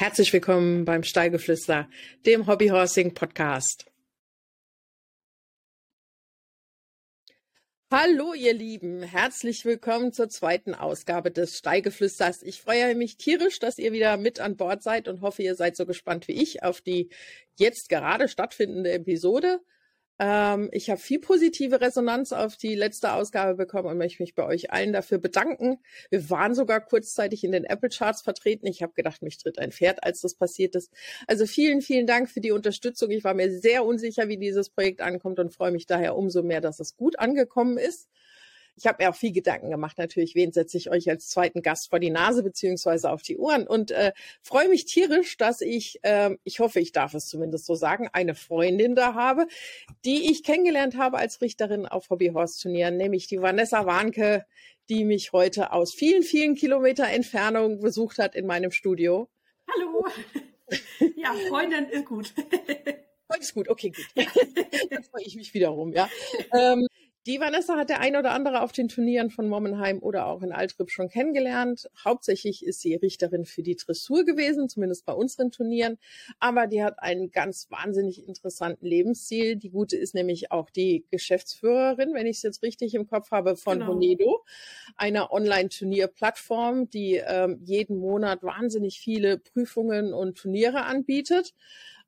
Herzlich willkommen beim Steigeflüster, dem Hobbyhorsing Podcast. Hallo, ihr Lieben. Herzlich willkommen zur zweiten Ausgabe des Steigeflüsters. Ich freue mich tierisch, dass ihr wieder mit an Bord seid und hoffe, ihr seid so gespannt wie ich auf die jetzt gerade stattfindende Episode. Ähm, ich habe viel positive Resonanz auf die letzte Ausgabe bekommen und möchte mich bei euch allen dafür bedanken. Wir waren sogar kurzzeitig in den Apple Charts vertreten. Ich habe gedacht, mich tritt ein Pferd, als das passiert ist. Also vielen, vielen Dank für die Unterstützung. Ich war mir sehr unsicher, wie dieses Projekt ankommt und freue mich daher umso mehr, dass es gut angekommen ist ich habe mir auch viel Gedanken gemacht, natürlich, wen setze ich euch als zweiten Gast vor die Nase beziehungsweise auf die Ohren und äh, freue mich tierisch, dass ich, äh, ich hoffe, ich darf es zumindest so sagen, eine Freundin da habe, die ich kennengelernt habe als Richterin auf Hobbyhorse-Turnieren, nämlich die Vanessa Warnke, die mich heute aus vielen, vielen Kilometer Entfernung besucht hat in meinem Studio. Hallo. Ja, Freundin ist gut. Heute ist gut, okay, gut. Dann freue ich mich wiederum, ja. Ähm, die Vanessa hat der ein oder andere auf den Turnieren von Mommenheim oder auch in Altrip schon kennengelernt. Hauptsächlich ist sie Richterin für die Dressur gewesen, zumindest bei unseren Turnieren. Aber die hat einen ganz wahnsinnig interessanten Lebensstil. Die Gute ist nämlich auch die Geschäftsführerin, wenn ich es jetzt richtig im Kopf habe, von genau. Honedo, einer Online-Turnier-Plattform, die ähm, jeden Monat wahnsinnig viele Prüfungen und Turniere anbietet.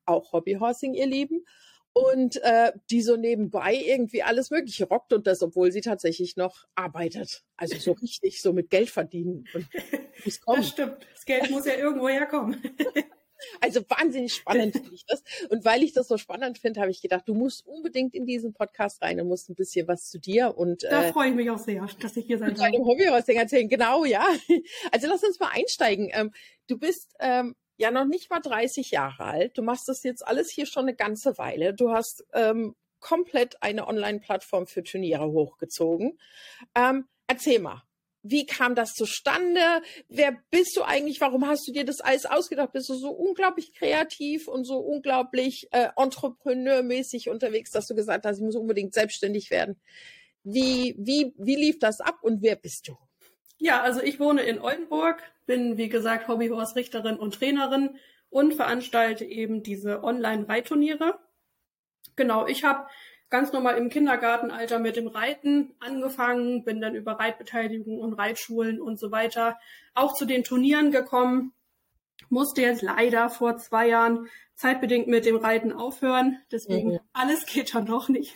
Auch Hobbyhorsing, ihr Lieben und äh, die so nebenbei irgendwie alles Mögliche rockt und das, obwohl sie tatsächlich noch arbeitet. Also so richtig, so mit Geld verdienen. Und muss kommen. Das stimmt. Das Geld muss ja irgendwo herkommen. Also wahnsinnig spannend finde ich das. Und weil ich das so spannend finde, habe ich gedacht, du musst unbedingt in diesen Podcast rein und musst ein bisschen was zu dir und da äh, freue ich mich auch sehr, dass ich hier sein darf. Deinem Hobby erzählen, genau, ja. Also lass uns mal einsteigen. Ähm, du bist ähm, ja noch nicht mal 30 Jahre alt. Du machst das jetzt alles hier schon eine ganze Weile. Du hast ähm, komplett eine Online-Plattform für Turniere hochgezogen. Ähm, erzähl mal, wie kam das zustande? Wer bist du eigentlich? Warum hast du dir das alles ausgedacht? Bist du so unglaublich kreativ und so unglaublich äh, entrepreneurmäßig unterwegs, dass du gesagt hast, ich muss unbedingt selbstständig werden? Wie, wie, wie lief das ab und wer bist du? Ja, also ich wohne in Oldenburg, bin wie gesagt Hobbyhorse-Richterin und Trainerin und veranstalte eben diese Online-Reitturniere. Genau, ich habe ganz normal im Kindergartenalter mit dem Reiten angefangen, bin dann über Reitbeteiligung und Reitschulen und so weiter auch zu den Turnieren gekommen musste jetzt leider vor zwei Jahren zeitbedingt mit dem Reiten aufhören. Deswegen mhm. alles geht dann noch nicht.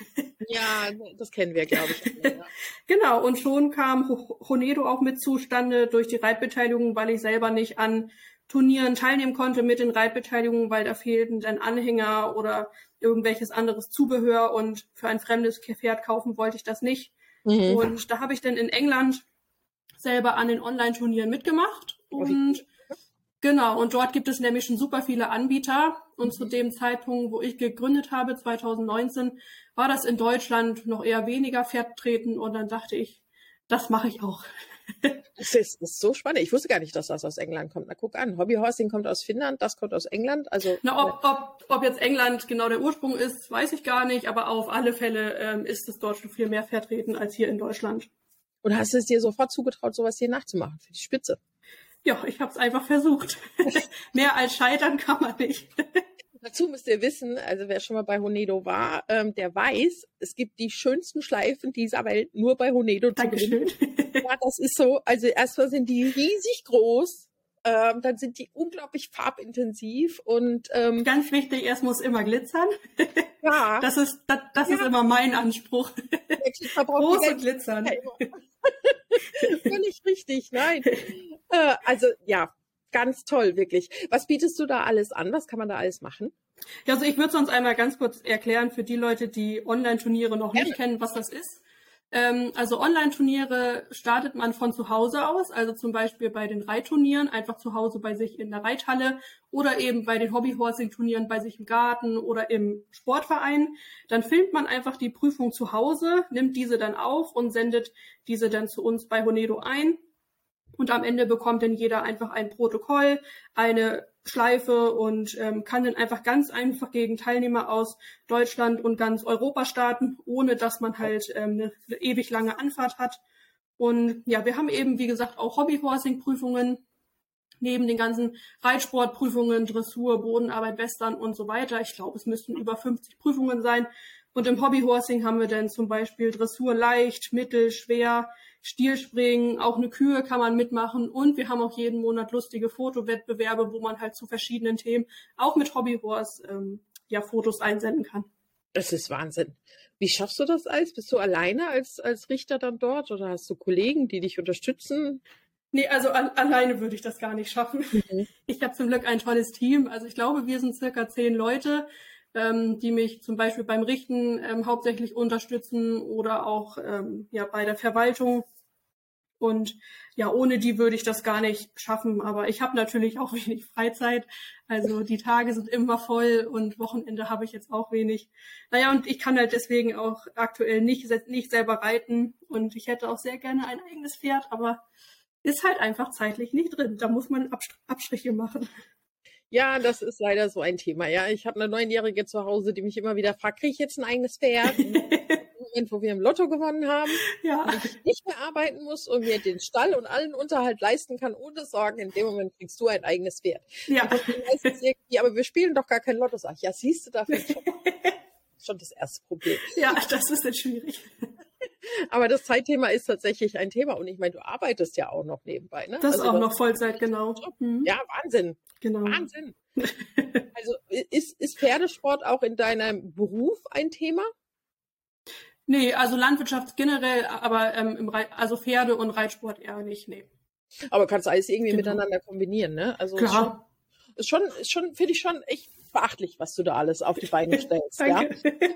Ja, das kennen wir, glaube ich. Ja. genau, und schon kam Honedo auch mit zustande durch die Reitbeteiligung, weil ich selber nicht an Turnieren teilnehmen konnte mit den Reitbeteiligungen, weil da fehlten dann Anhänger oder irgendwelches anderes Zubehör und für ein fremdes Pferd kaufen wollte ich das nicht. Mhm. Und da habe ich dann in England selber an den Online-Turnieren mitgemacht und Genau, und dort gibt es nämlich schon super viele Anbieter. Und zu dem Zeitpunkt, wo ich gegründet habe, 2019, war das in Deutschland noch eher weniger vertreten. Und dann dachte ich, das mache ich auch. Das ist, ist, so spannend. Ich wusste gar nicht, dass das aus England kommt. Na, guck an. Hobbyhorsing kommt aus Finnland, das kommt aus England. Also, Na, ob, ob, ob jetzt England genau der Ursprung ist, weiß ich gar nicht. Aber auf alle Fälle ähm, ist es dort schon viel mehr vertreten als hier in Deutschland. Und hast du es dir sofort zugetraut, sowas hier nachzumachen für die Spitze? Ja, ich habe es einfach versucht. Mehr als scheitern kann man nicht. Dazu müsst ihr wissen, also wer schon mal bei Honedo war, ähm, der weiß, es gibt die schönsten Schleifen dieser Welt nur bei Honedo zu Dankeschön. Ja, das ist so. Also erstmal sind die riesig groß, ähm, dann sind die unglaublich farbintensiv und ähm, ganz wichtig, es muss immer glitzern. Ja. Das ist das, das ja. ist immer mein Anspruch. Groß und glitzern. Völlig richtig, nein. Äh, also ja, ganz toll, wirklich. Was bietest du da alles an? Was kann man da alles machen? Ja, also ich würde sonst einmal ganz kurz erklären für die Leute, die Online-Turniere noch nicht ja. kennen, was das ist. Ähm, also Online-Turniere startet man von zu Hause aus, also zum Beispiel bei den Reitturnieren, einfach zu Hause bei sich in der Reithalle oder eben bei den Hobbyhorsing-Turnieren bei sich im Garten oder im Sportverein. Dann filmt man einfach die Prüfung zu Hause, nimmt diese dann auf und sendet diese dann zu uns bei Honedo ein. Und am Ende bekommt dann jeder einfach ein Protokoll, eine Schleife und ähm, kann dann einfach ganz einfach gegen Teilnehmer aus Deutschland und ganz Europa starten, ohne dass man halt ähm, eine, eine ewig lange Anfahrt hat. Und ja, wir haben eben, wie gesagt, auch Hobbyhorsing-Prüfungen. neben den ganzen Reitsportprüfungen, Dressur, Bodenarbeit, Western und so weiter. Ich glaube, es müssten über 50 Prüfungen sein. Und im Hobbyhorsing haben wir dann zum Beispiel Dressur leicht, mittel, schwer, Stilspringen, auch eine Kühe kann man mitmachen und wir haben auch jeden Monat lustige Fotowettbewerbe, wo man halt zu verschiedenen Themen auch mit Hobbyhorse ähm, ja Fotos einsenden kann. Das ist Wahnsinn. Wie schaffst du das alles? Bist du alleine als, als Richter dann dort oder hast du Kollegen, die dich unterstützen? Nee, also an, alleine würde ich das gar nicht schaffen. Mhm. Ich habe zum Glück ein tolles Team. Also ich glaube, wir sind circa zehn Leute, ähm, die mich zum Beispiel beim Richten ähm, hauptsächlich unterstützen oder auch ähm, ja bei der Verwaltung. Und ja, ohne die würde ich das gar nicht schaffen. Aber ich habe natürlich auch wenig Freizeit. Also die Tage sind immer voll und Wochenende habe ich jetzt auch wenig. Naja, und ich kann halt deswegen auch aktuell nicht, nicht selber reiten. Und ich hätte auch sehr gerne ein eigenes Pferd, aber ist halt einfach zeitlich nicht drin. Da muss man Abstriche machen. Ja, das ist leider so ein Thema. Ja, ich habe eine Neunjährige zu Hause, die mich immer wieder fragt, kriege ich jetzt ein eigenes Pferd? Moment, wo wir im Lotto gewonnen haben, ja. ich nicht mehr arbeiten muss und mir den Stall und allen Unterhalt leisten kann, ohne Sorgen, in dem Moment kriegst du ein eigenes Pferd. Ja. aber wir spielen doch gar kein Lotto. Sag ich, ja, siehst du, dafür schon, schon das erste Problem. Ja, das ist jetzt schwierig. Aber das Zeitthema ist tatsächlich ein Thema. Und ich meine, du arbeitest ja auch noch nebenbei. Ne? Das also ist auch noch Vollzeit, genau. Mhm. Ja, Wahnsinn. Genau. Wahnsinn. also ist, ist Pferdesport auch in deinem Beruf ein Thema? Nee, also Landwirtschaft generell, aber ähm, im Re also Pferde und Reitsport eher nicht, nee. Aber kannst alles irgendwie genau. miteinander kombinieren, ne? Also Klar. Ist schon, ist schon, finde ich schon echt beachtlich, was du da alles auf die Beine stellst. ja?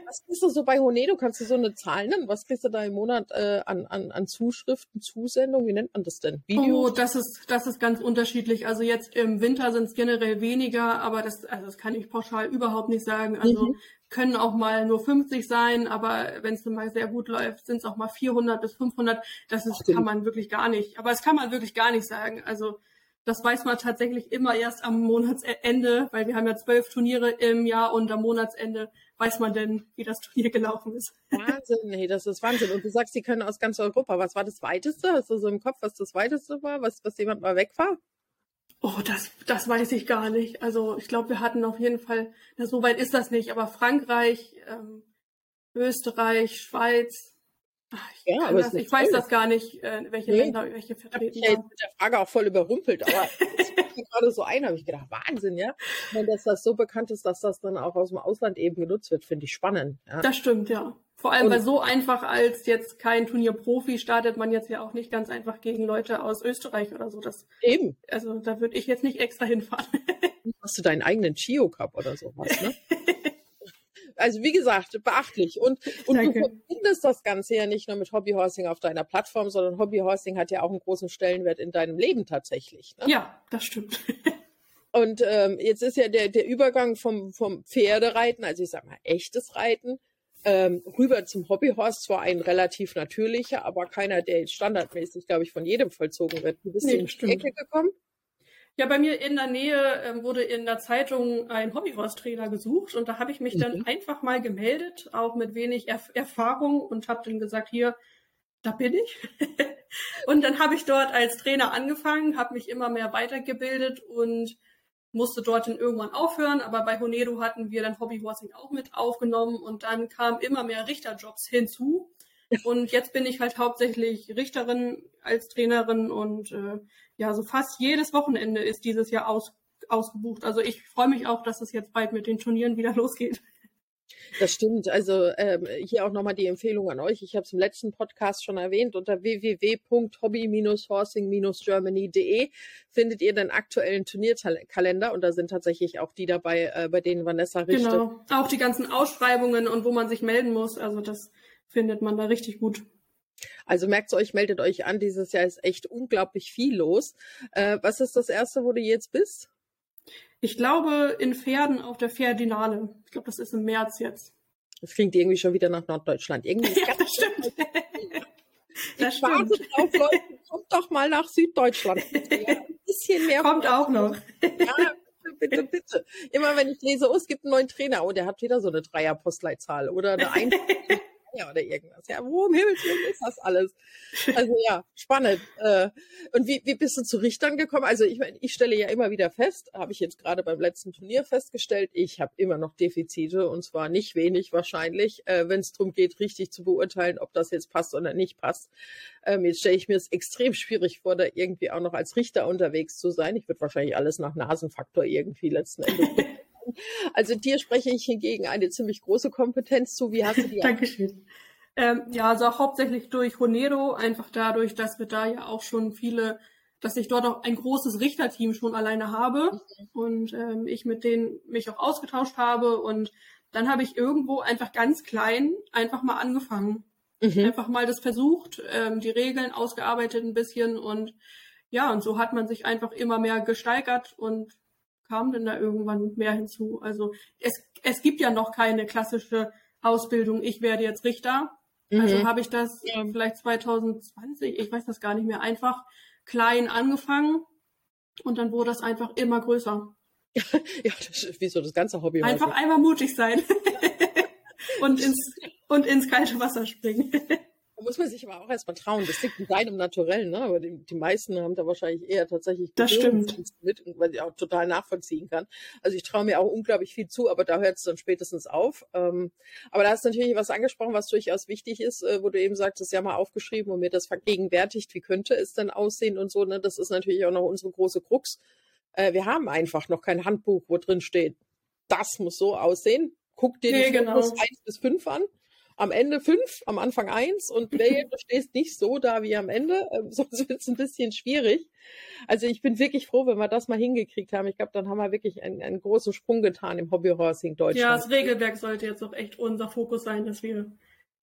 Was kriegst du so bei Honedo? Kannst du so eine Zahl nennen? Was kriegst du da im Monat äh, an, an, an Zuschriften, Zusendungen? Wie nennt man das denn? Videos? Oh, das ist, das ist ganz unterschiedlich. Also jetzt im Winter sind es generell weniger, aber das, also das kann ich pauschal überhaupt nicht sagen. Also mhm. Können auch mal nur 50 sein, aber wenn es mal sehr gut läuft, sind es auch mal 400 bis 500. Das ist, Ach, kann man wirklich gar nicht. Aber es kann man wirklich gar nicht sagen. Also das weiß man tatsächlich immer erst am Monatsende, weil wir haben ja zwölf Turniere im Jahr und am Monatsende weiß man denn, wie das Turnier gelaufen ist. Wahnsinn, nee, das ist Wahnsinn. Und du sagst, die können aus ganz Europa. Was war das Weiteste? Hast du so im Kopf, was das Weiteste war? Was, was jemand mal weg war? Oh, das, das weiß ich gar nicht. Also ich glaube, wir hatten auf jeden Fall, na, so weit ist das nicht, aber Frankreich, ähm, Österreich, Schweiz, ich, ja, aber das, ich weiß das gar nicht, äh, welche nee. Länder, welche vertreten ich habe mit der Frage auch voll überrumpelt, aber gerade so ein, habe ich gedacht, Wahnsinn, ja. Und dass das so bekannt ist, dass das dann auch aus dem Ausland eben genutzt wird, finde ich spannend. Ja. Das stimmt, ja. Vor allem, Und, weil so einfach als jetzt kein Turnierprofi startet man jetzt ja auch nicht ganz einfach gegen Leute aus Österreich oder so. Das, eben. Also da würde ich jetzt nicht extra hinfahren. Hast du deinen eigenen Chio Cup oder sowas, ne? also wie gesagt, beachtlich. Und, und du verbindest das Ganze ja nicht nur mit Hobbyhorsing auf deiner Plattform, sondern Hobbyhorsing hat ja auch einen großen Stellenwert in deinem Leben tatsächlich. Ne? Ja, das stimmt. Und ähm, jetzt ist ja der, der Übergang vom, vom Pferdereiten, also ich sag mal echtes Reiten, ähm, rüber zum Hobbyhorse zwar ein relativ natürlicher, aber keiner, der jetzt standardmäßig, glaube ich, von jedem vollzogen wird. Du bist nee, in die Ecke gekommen. Ja, bei mir in der Nähe ähm, wurde in der Zeitung ein Hobbyhorse-Trainer gesucht und da habe ich mich mhm. dann einfach mal gemeldet, auch mit wenig Erf Erfahrung und habe dann gesagt, hier, da bin ich. und dann habe ich dort als Trainer angefangen, habe mich immer mehr weitergebildet und musste dort dann irgendwann aufhören, aber bei Honedo hatten wir dann Hobbyhorsing auch mit aufgenommen und dann kamen immer mehr Richterjobs hinzu. Und jetzt bin ich halt hauptsächlich Richterin als Trainerin und äh, ja, so fast jedes Wochenende ist dieses Jahr aus, ausgebucht. Also ich freue mich auch, dass es jetzt bald mit den Turnieren wieder losgeht. Das stimmt. Also ähm, hier auch nochmal die Empfehlung an euch. Ich habe es im letzten Podcast schon erwähnt. Unter www.hobby-horsing-germany.de findet ihr den aktuellen Turnierkalender und da sind tatsächlich auch die dabei, äh, bei denen Vanessa richtet. Genau. Auch die ganzen Ausschreibungen und wo man sich melden muss. Also das findet man da richtig gut. Also merkt euch, meldet euch an. Dieses Jahr ist echt unglaublich viel los. Äh, was ist das erste, wo du jetzt bist? Ich glaube in Pferden auf der Pferdinale. Ich glaube, das ist im März jetzt. Das klingt irgendwie schon wieder nach Norddeutschland. Irgendwie ja, das stimmt. das ich warte drauf, Leute, kommt doch mal nach Süddeutschland. ein bisschen mehr. Kommt auch noch. Ja, bitte, bitte. Immer wenn ich lese, oh, es gibt einen neuen Trainer, oh, der hat wieder so eine Dreierpostleitzahl oder eine Ein ja, oder irgendwas. Ja, wo im Himmels Willen ist das alles? Also ja, spannend. Äh, und wie, wie bist du zu Richtern gekommen? Also ich meine, ich stelle ja immer wieder fest, habe ich jetzt gerade beim letzten Turnier festgestellt, ich habe immer noch Defizite und zwar nicht wenig wahrscheinlich, äh, wenn es darum geht, richtig zu beurteilen, ob das jetzt passt oder nicht passt. Ähm, jetzt stelle ich mir es extrem schwierig vor, da irgendwie auch noch als Richter unterwegs zu sein. Ich würde wahrscheinlich alles nach Nasenfaktor irgendwie letzten Endes Also dir spreche ich hingegen eine ziemlich große Kompetenz zu. Wie hast du die? Dankeschön. Ähm, ja, also auch hauptsächlich durch Honero, einfach dadurch, dass wir da ja auch schon viele, dass ich dort auch ein großes Richterteam schon alleine habe mhm. und ähm, ich mit denen mich auch ausgetauscht habe und dann habe ich irgendwo einfach ganz klein einfach mal angefangen. Mhm. Einfach mal das versucht, ähm, die Regeln ausgearbeitet ein bisschen und ja, und so hat man sich einfach immer mehr gesteigert und kam denn da irgendwann mehr hinzu? Also es, es gibt ja noch keine klassische Ausbildung, ich werde jetzt Richter. Also mhm. Also habe ich das ja. vielleicht 2020, ich weiß das gar nicht mehr, einfach klein angefangen und dann wurde das einfach immer größer. ja, das ist wie so das ganze Hobby. Einfach einmal mutig sein und ins und ins kalte Wasser springen. Da muss man sich aber auch erstmal trauen. Das liegt in deinem Naturellen, ne? Aber die, die meisten haben da wahrscheinlich eher tatsächlich das stimmt. mit, weil ich auch total nachvollziehen kann. Also ich traue mir auch unglaublich viel zu, aber da hört es dann spätestens auf. Ähm, aber da hast du natürlich was angesprochen, was durchaus wichtig ist, äh, wo du eben sagtest, ja mal aufgeschrieben und mir das vergegenwärtigt, wie könnte es denn aussehen und so. Ne? Das ist natürlich auch noch unsere große Krux. Äh, wir haben einfach noch kein Handbuch, wo drin steht, das muss so aussehen. Guck dir die nee, genau. 1 bis 5 an am Ende fünf, am Anfang eins und wer du stehst nicht so da wie am Ende, ähm, sonst wird es ein bisschen schwierig. Also ich bin wirklich froh, wenn wir das mal hingekriegt haben. Ich glaube, dann haben wir wirklich einen, einen großen Sprung getan im Hobbyhorsing Deutschland. Ja, das Regelwerk sollte jetzt auch echt unser Fokus sein, dass wir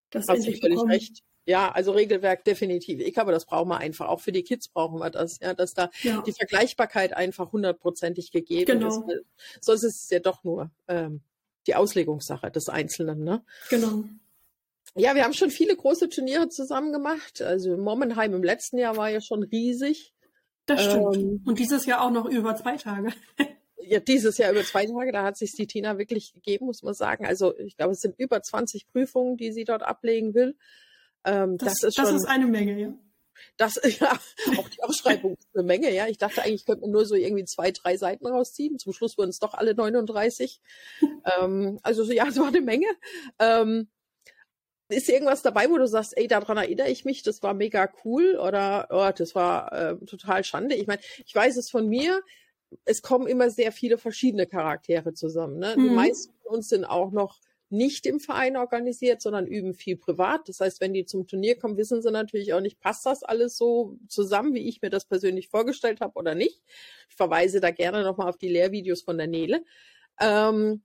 das Hast endlich bekommen. recht. Ja, also Regelwerk definitiv. Ich glaube, das brauchen wir einfach. Auch für die Kids brauchen wir das, ja, dass da ja. die Vergleichbarkeit einfach hundertprozentig gegeben genau. ist. Sonst ist es ja doch nur ähm, die Auslegungssache des Einzelnen, ne? Genau. Ja, wir haben schon viele große Turniere zusammen gemacht. Also Momenheim im letzten Jahr war ja schon riesig. Das stimmt. Ähm, Und dieses Jahr auch noch über zwei Tage. ja, dieses Jahr über zwei Tage, da hat sich die Tina wirklich gegeben, muss man sagen. Also ich glaube, es sind über 20 Prüfungen, die sie dort ablegen will. Ähm, das, das, ist schon, das ist eine Menge, ja. Das, ja, auch die Ausschreibung ist eine Menge, ja. Ich dachte eigentlich, könnte man nur so irgendwie zwei, drei Seiten rausziehen. Zum Schluss wurden es doch alle 39. ähm, also ja, es war eine Menge. Ähm, ist irgendwas dabei, wo du sagst, ey, daran erinnere ich mich, das war mega cool oder oh, das war äh, total Schande? Ich meine, ich weiß es von mir, es kommen immer sehr viele verschiedene Charaktere zusammen. Ne? Mhm. Die meisten von uns sind auch noch nicht im Verein organisiert, sondern üben viel privat. Das heißt, wenn die zum Turnier kommen, wissen sie natürlich auch nicht, passt das alles so zusammen, wie ich mir das persönlich vorgestellt habe oder nicht. Ich verweise da gerne nochmal auf die Lehrvideos von der Nele. Ähm,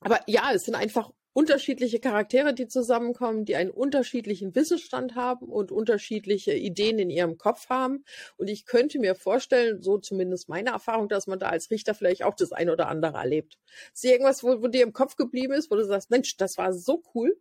aber ja, es sind einfach unterschiedliche Charaktere, die zusammenkommen, die einen unterschiedlichen Wissensstand haben und unterschiedliche Ideen in ihrem Kopf haben. Und ich könnte mir vorstellen, so zumindest meine Erfahrung, dass man da als Richter vielleicht auch das eine oder andere erlebt. Ist dir irgendwas, wo, wo dir im Kopf geblieben ist, wo du sagst, Mensch, das war so cool?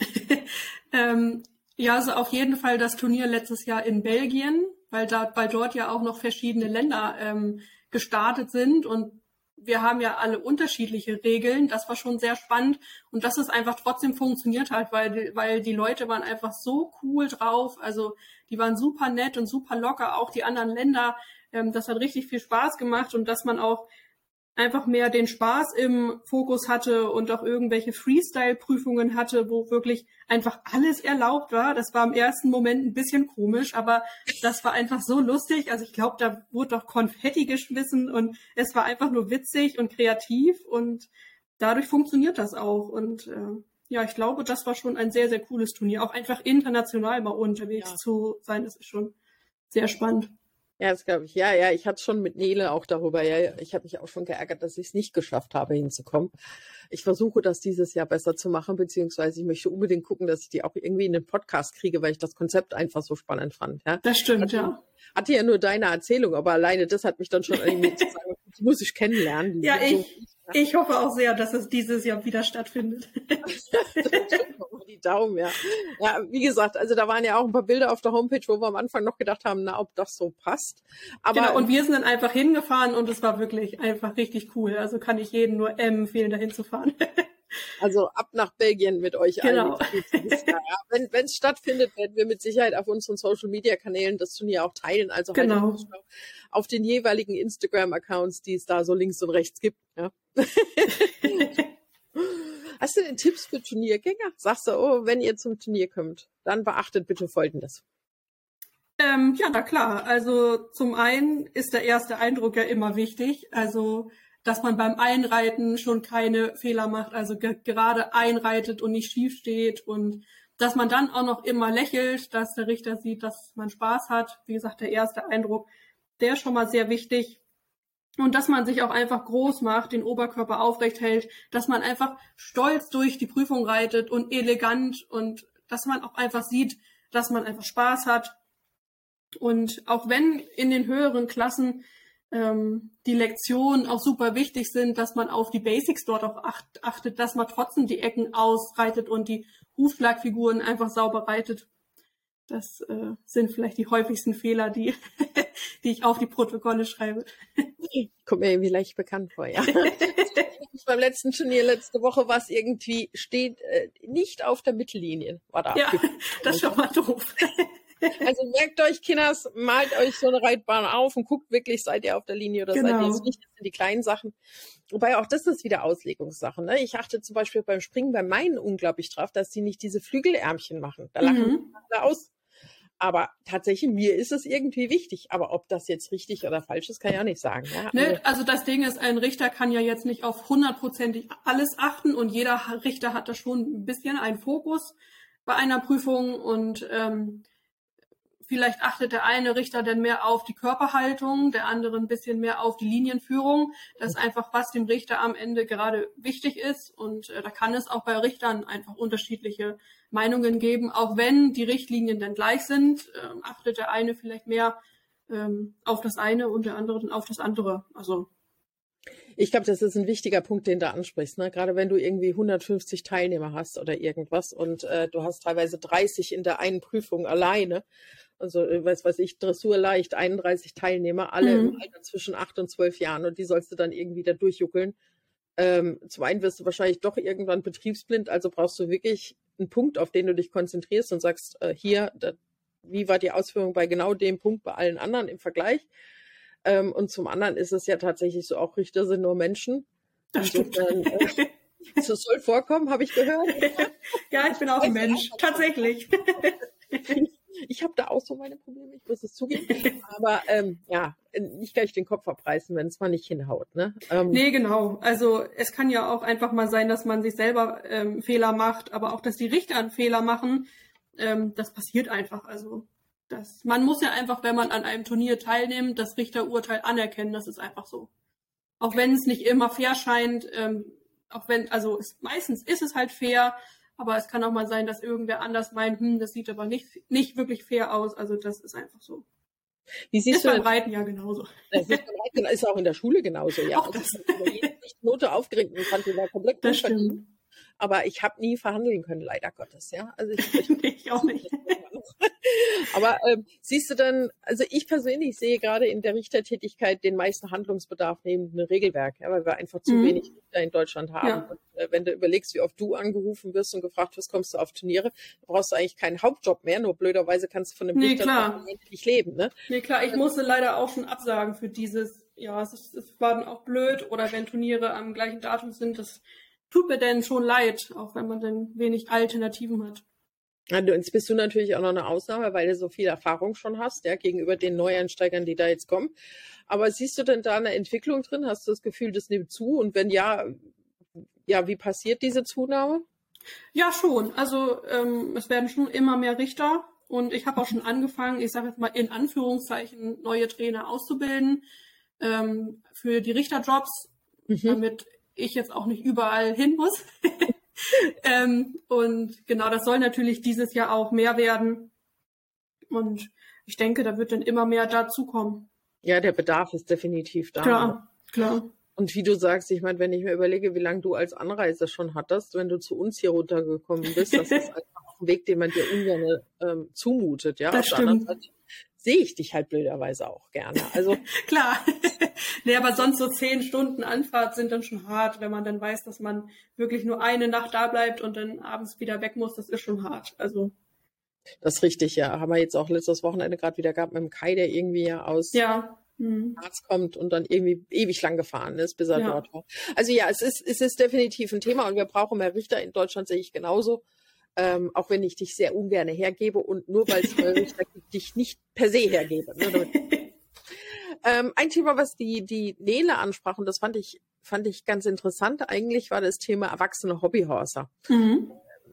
ähm, ja, also auf jeden Fall das Turnier letztes Jahr in Belgien, weil da, weil dort ja auch noch verschiedene Länder ähm, gestartet sind und wir haben ja alle unterschiedliche Regeln. Das war schon sehr spannend und dass es einfach trotzdem funktioniert hat, weil, weil die Leute waren einfach so cool drauf. Also die waren super nett und super locker, auch die anderen Länder. Ähm, das hat richtig viel Spaß gemacht und dass man auch einfach mehr den Spaß im Fokus hatte und auch irgendwelche Freestyle-Prüfungen hatte, wo wirklich einfach alles erlaubt war. Das war im ersten Moment ein bisschen komisch, aber das war einfach so lustig. Also ich glaube, da wurde doch Konfetti geschmissen und es war einfach nur witzig und kreativ und dadurch funktioniert das auch. Und äh, ja, ich glaube, das war schon ein sehr, sehr cooles Turnier. Auch einfach international mal unterwegs ja. zu sein, das ist schon sehr spannend. Ja, das glaube ich. Ja, ja, ich hatte schon mit Nele auch darüber. Ja, ich habe mich auch schon geärgert, dass ich es nicht geschafft habe, hinzukommen. Ich versuche das dieses Jahr besser zu machen, beziehungsweise ich möchte unbedingt gucken, dass ich die auch irgendwie in den Podcast kriege, weil ich das Konzept einfach so spannend fand. Ja, das stimmt, hatte, ja. Hatte ja nur deine Erzählung, aber alleine das hat mich dann schon irgendwie zu sagen, die muss ich kennenlernen. Ja, ich, ich hoffe auch sehr, dass es dieses Jahr wieder stattfindet. die Daumen, ja. Ja, wie gesagt, also da waren ja auch ein paar Bilder auf der Homepage, wo wir am Anfang noch gedacht haben, na, ob das so passt. Aber genau, und wir sind dann einfach hingefahren und es war wirklich einfach richtig cool. Also kann ich jedem nur empfehlen, dahin zu fahren. Also ab nach Belgien mit euch genau. allen. Ja, wenn es stattfindet, werden wir mit Sicherheit auf unseren Social Media Kanälen das Turnier auch teilen. Also genau. auf den jeweiligen Instagram-Accounts, die es da so links und rechts gibt. Ja. Hast du denn Tipps für Turniergänger? Sagst du, oh, wenn ihr zum Turnier kommt, dann beachtet bitte Folgendes. Ähm, ja, na klar. Also zum einen ist der erste Eindruck ja immer wichtig. Also dass man beim Einreiten schon keine Fehler macht, also ge gerade einreitet und nicht schief steht und dass man dann auch noch immer lächelt, dass der Richter sieht, dass man Spaß hat. Wie gesagt, der erste Eindruck, der ist schon mal sehr wichtig. Und dass man sich auch einfach groß macht, den Oberkörper aufrecht hält, dass man einfach stolz durch die Prüfung reitet und elegant und dass man auch einfach sieht, dass man einfach Spaß hat. Und auch wenn in den höheren Klassen ähm, die Lektionen auch super wichtig sind, dass man auf die Basics dort auch acht, achtet, dass man trotzdem die Ecken ausreitet und die Hufschlagfiguren einfach sauber reitet. Das äh, sind vielleicht die häufigsten Fehler, die, die ich auf die Protokolle schreibe. Kommt mir irgendwie leicht bekannt vor, ja. beim letzten Turnier letzte Woche war es irgendwie, steht äh, nicht auf der Mittellinie, war da. Ja, das ist schon mal doof. Also merkt euch, Kinders, malt euch so eine Reitbahn auf und guckt wirklich, seid ihr auf der Linie oder genau. seid ihr jetzt nicht. Das sind die kleinen Sachen. Wobei auch das ist wieder Auslegungssache. Ne? Ich achte zum Beispiel beim Springen bei meinen unglaublich drauf, dass sie nicht diese Flügelärmchen machen. Da lachen mhm. alle aus. Aber tatsächlich, mir ist es irgendwie wichtig. Aber ob das jetzt richtig oder falsch ist, kann ich auch nicht sagen. Ja? Ne, also, also das Ding ist, ein Richter kann ja jetzt nicht auf hundertprozentig alles achten und jeder Richter hat da schon ein bisschen einen Fokus bei einer Prüfung und ähm, Vielleicht achtet der eine Richter dann mehr auf die Körperhaltung, der andere ein bisschen mehr auf die Linienführung. Das ist einfach, was dem Richter am Ende gerade wichtig ist. Und äh, da kann es auch bei Richtern einfach unterschiedliche Meinungen geben. Auch wenn die Richtlinien dann gleich sind, äh, achtet der eine vielleicht mehr ähm, auf das eine und der andere dann auf das andere. Also ich glaube, das ist ein wichtiger Punkt, den du ansprichst. Ne? Gerade wenn du irgendwie 150 Teilnehmer hast oder irgendwas und äh, du hast teilweise 30 in der einen Prüfung alleine also äh, was weiß ich, Dressur leicht, 31 Teilnehmer, alle mhm. im Alter zwischen 8 und 12 Jahren und die sollst du dann irgendwie da durchjuckeln. Ähm, zum einen wirst du wahrscheinlich doch irgendwann betriebsblind, also brauchst du wirklich einen Punkt, auf den du dich konzentrierst und sagst, äh, hier, da, wie war die Ausführung bei genau dem Punkt bei allen anderen im Vergleich. Ähm, und zum anderen ist es ja tatsächlich so, auch Richter sind nur Menschen. Das stimmt. Insofern, äh, das soll vorkommen, habe ich gehört. ja, ich bin auch ein Mensch, tatsächlich. Ich habe da auch so meine Probleme, ich muss es zugeben. Aber ähm, ja, nicht gleich den Kopf abreißen, wenn es mal nicht hinhaut. Ne? Ähm, nee, genau. Also es kann ja auch einfach mal sein, dass man sich selber ähm, Fehler macht, aber auch, dass die Richter einen Fehler machen. Ähm, das passiert einfach. Also das, man muss ja einfach, wenn man an einem Turnier teilnimmt, das Richterurteil anerkennen. Das ist einfach so. Auch wenn es nicht immer fair scheint, ähm, auch wenn, also es, meistens ist es halt fair, aber es kann auch mal sein, dass irgendwer anders meint, hm, das sieht aber nicht, nicht wirklich fair aus. Also das ist einfach so. Wie siehst ist du beim Reiten ja genauso. Das ist, Reiten, ist auch in der Schule genauso. Ja, auch das. Also ich habe Note aufgeregt und fand die war komplett das stimmt. Aber ich habe nie verhandeln können, leider Gottes. Ja, also ich, ich, ich auch nicht. Aber ähm, siehst du dann, also ich persönlich sehe gerade in der Richtertätigkeit den meisten Handlungsbedarf neben einem Regelwerk, ja, weil wir einfach zu mhm. wenig Richter in Deutschland haben. Ja. Und, äh, wenn du überlegst, wie oft du angerufen wirst und gefragt wirst, kommst du auf Turniere, brauchst du eigentlich keinen Hauptjob mehr, nur blöderweise kannst du von dem nee, Richter nicht leben. Ne? Nee, klar, ich musste leider auch schon absagen für dieses, ja, es, ist, es war dann auch blöd oder wenn Turniere am gleichen Datum sind, das tut mir denn schon leid, auch wenn man dann wenig Alternativen hat. Jetzt bist du natürlich auch noch eine Ausnahme, weil du so viel Erfahrung schon hast, ja, gegenüber den Neueinsteigern, die da jetzt kommen. Aber siehst du denn da eine Entwicklung drin? Hast du das Gefühl, das nimmt zu? Und wenn ja, ja, wie passiert diese Zunahme? Ja, schon. Also ähm, es werden schon immer mehr Richter und ich habe auch schon angefangen, ich sage jetzt mal in Anführungszeichen, neue Trainer auszubilden ähm, für die Richterjobs, mhm. damit ich jetzt auch nicht überall hin muss. ähm, und genau, das soll natürlich dieses Jahr auch mehr werden. Und ich denke, da wird dann immer mehr dazukommen. Ja, der Bedarf ist definitiv da. Klar, klar. Und wie du sagst, ich meine, wenn ich mir überlege, wie lange du als Anreise schon hattest, wenn du zu uns hier runtergekommen bist, das ist einfach ein Weg, den man dir ungern ähm, zumutet. Ja, das stimmt. Sehe ich dich halt blöderweise auch gerne. Also klar. nee, aber sonst so zehn Stunden Anfahrt sind dann schon hart, wenn man dann weiß, dass man wirklich nur eine Nacht da bleibt und dann abends wieder weg muss. Das ist schon hart. Also das ist richtig, ja. Haben wir jetzt auch letztes Wochenende gerade wieder gehabt mit dem Kai, der irgendwie ja aus ja. Mhm. Arzt kommt und dann irgendwie ewig lang gefahren ist, bis er ja. dort war. Also ja, es ist, es ist definitiv ein Thema und wir brauchen mehr Richter. In Deutschland sehe ich genauso. Ähm, auch wenn ich dich sehr ungern hergebe und nur weil es gibt, dich nicht per se hergebe. Ne? ähm, ein Thema, was die, die Nele ansprach, und das fand ich, fand ich ganz interessant eigentlich, war das Thema erwachsene Hobbyhorser. Mhm.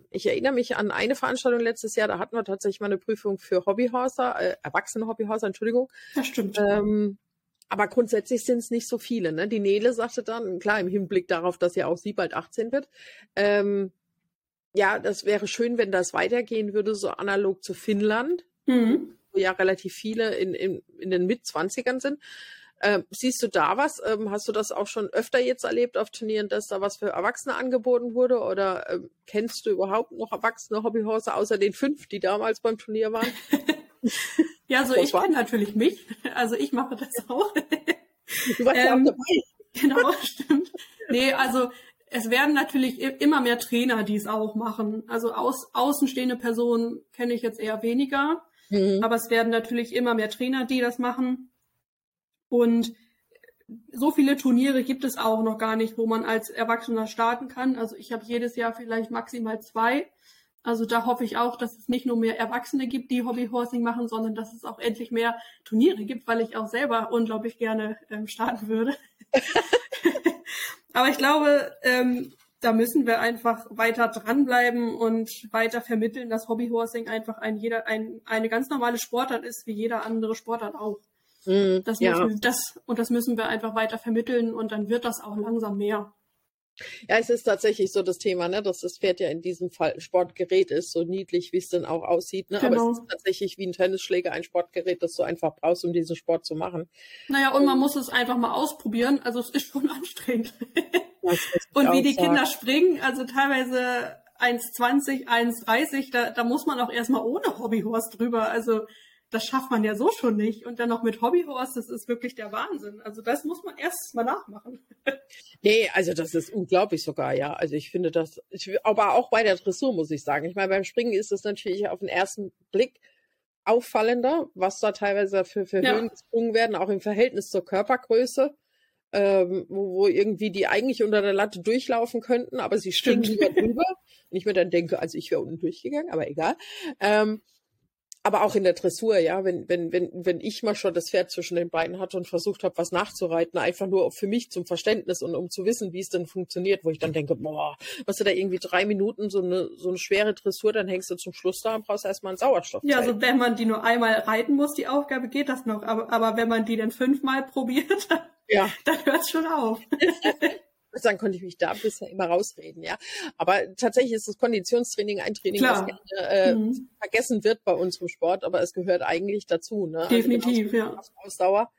Ich erinnere mich an eine Veranstaltung letztes Jahr, da hatten wir tatsächlich mal eine Prüfung für Hobbyhorser, äh, erwachsene Hobbyhorser, Entschuldigung. Das stimmt. Ähm, aber grundsätzlich sind es nicht so viele. Ne? Die Nele sagte dann, klar, im Hinblick darauf, dass ja auch sie bald 18 wird, ähm, ja, das wäre schön, wenn das weitergehen würde, so analog zu Finnland, mhm. wo ja relativ viele in, in, in den Mitzwanzigern sind. Ähm, siehst du da was? Ähm, hast du das auch schon öfter jetzt erlebt auf Turnieren, dass da was für Erwachsene angeboten wurde? Oder ähm, kennst du überhaupt noch erwachsene Hobbyhorse außer den fünf, die damals beim Turnier waren? ja, so ich kenne natürlich mich. Also ich mache das auch. Du warst ja auch ähm, dabei. Genau, stimmt. Nee, also es werden natürlich immer mehr Trainer, die es auch machen. Also aus, außenstehende Personen kenne ich jetzt eher weniger. Mhm. Aber es werden natürlich immer mehr Trainer, die das machen. Und so viele Turniere gibt es auch noch gar nicht, wo man als Erwachsener starten kann. Also ich habe jedes Jahr vielleicht maximal zwei. Also da hoffe ich auch, dass es nicht nur mehr Erwachsene gibt, die Hobbyhorsing machen, sondern dass es auch endlich mehr Turniere gibt, weil ich auch selber unglaublich gerne ähm, starten würde. Aber ich glaube, ähm, da müssen wir einfach weiter dranbleiben und weiter vermitteln, dass Hobbyhorsing einfach ein jeder ein, eine ganz normale Sportart ist, wie jeder andere Sportart auch. Mm, das, ja. müssen, das, und das müssen wir einfach weiter vermitteln und dann wird das auch langsam mehr. Ja, es ist tatsächlich so das Thema, ne, dass das Pferd ja in diesem Fall Sportgerät ist, so niedlich, wie es dann auch aussieht. Ne? Genau. Aber es ist tatsächlich wie ein Tennisschläger ein Sportgerät, das du einfach brauchst, um diesen Sport zu machen. Naja, und man muss es einfach mal ausprobieren. Also es ist schon anstrengend. und wie die sagen. Kinder springen, also teilweise 1,20, 1,30, da, da muss man auch erstmal ohne Hobbyhorse drüber. Also das schafft man ja so schon nicht. Und dann noch mit Hobbyhorse, das ist wirklich der Wahnsinn. Also das muss man erst mal nachmachen. nee, also das ist unglaublich sogar, ja. Also ich finde das, ich, aber auch bei der Dressur muss ich sagen. Ich meine, beim Springen ist es natürlich auf den ersten Blick auffallender, was da teilweise für, für ja. Höhen gesprungen werden, auch im Verhältnis zur Körpergröße. Ähm, wo, wo irgendwie die eigentlich unter der Latte durchlaufen könnten, aber sie springen lieber drüber. Und ich mir dann denke, also ich wäre unten durchgegangen, aber egal. Ähm, aber auch in der Dressur, ja, wenn, wenn, wenn, wenn ich mal schon das Pferd zwischen den Beinen hatte und versucht habe, was nachzureiten, einfach nur für mich zum Verständnis und um zu wissen, wie es denn funktioniert, wo ich dann denke, boah, was du da irgendwie drei Minuten so eine, so eine schwere Dressur, dann hängst du zum Schluss da und brauchst erstmal einen Sauerstoff. Ja, also wenn man die nur einmal reiten muss, die Aufgabe geht das noch, aber, aber wenn man die dann fünfmal probiert, ja. dann hört es schon auf. dann konnte ich mich da bisher immer rausreden, ja. Aber tatsächlich ist das Konditionstraining ein Training, Klar. das gerne äh, mhm. vergessen wird bei uns im Sport, aber es gehört eigentlich dazu, ne? Also Definitiv, also ja. Ausdauer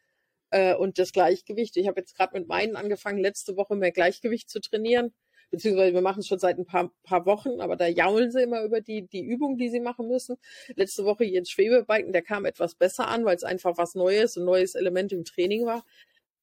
äh, und das Gleichgewicht. Ich habe jetzt gerade mit meinen angefangen, letzte Woche mehr Gleichgewicht zu trainieren. Beziehungsweise wir machen es schon seit ein paar, paar Wochen, aber da jaulen sie immer über die, die Übung, die sie machen müssen. Letzte Woche jetzt Schwebebalken, der kam etwas besser an, weil es einfach was Neues, ein neues Element im Training war.